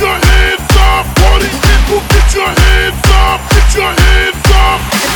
your hands up, party people, get your hands up, get your hands up.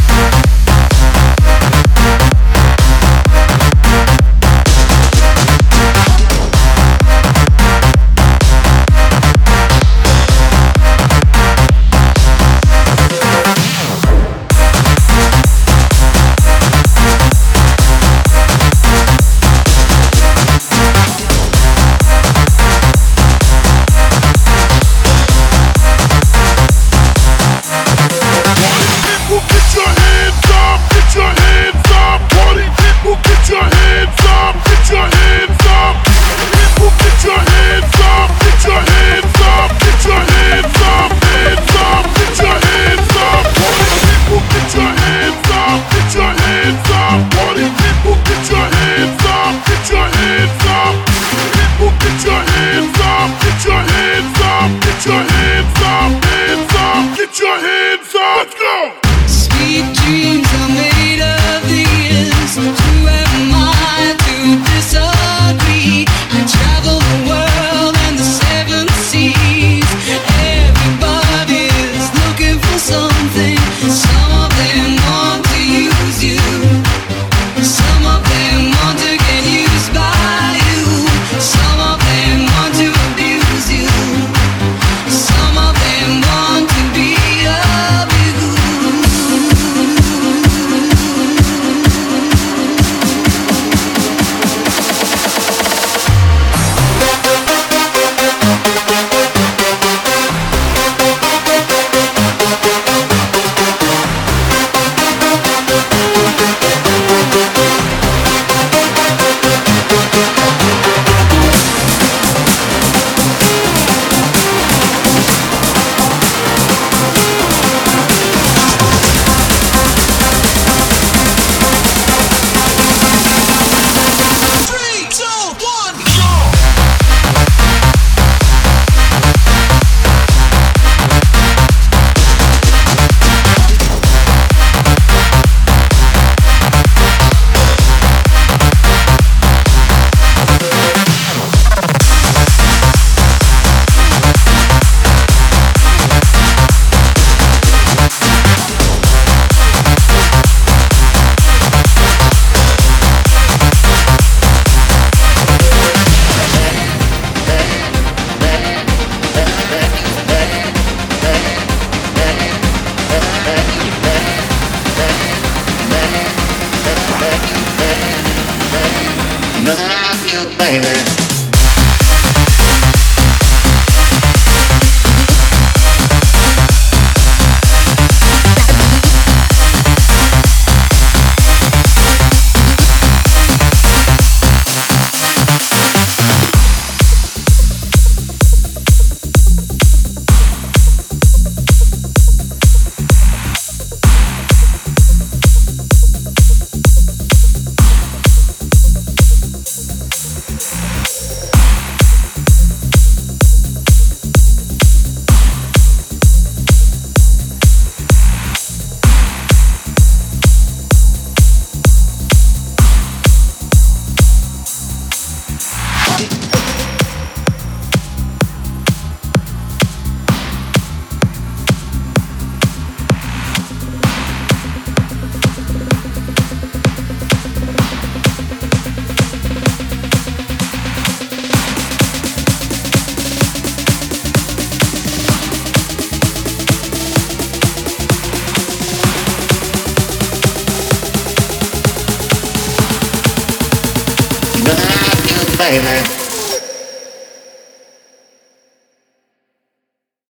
Something. Baby.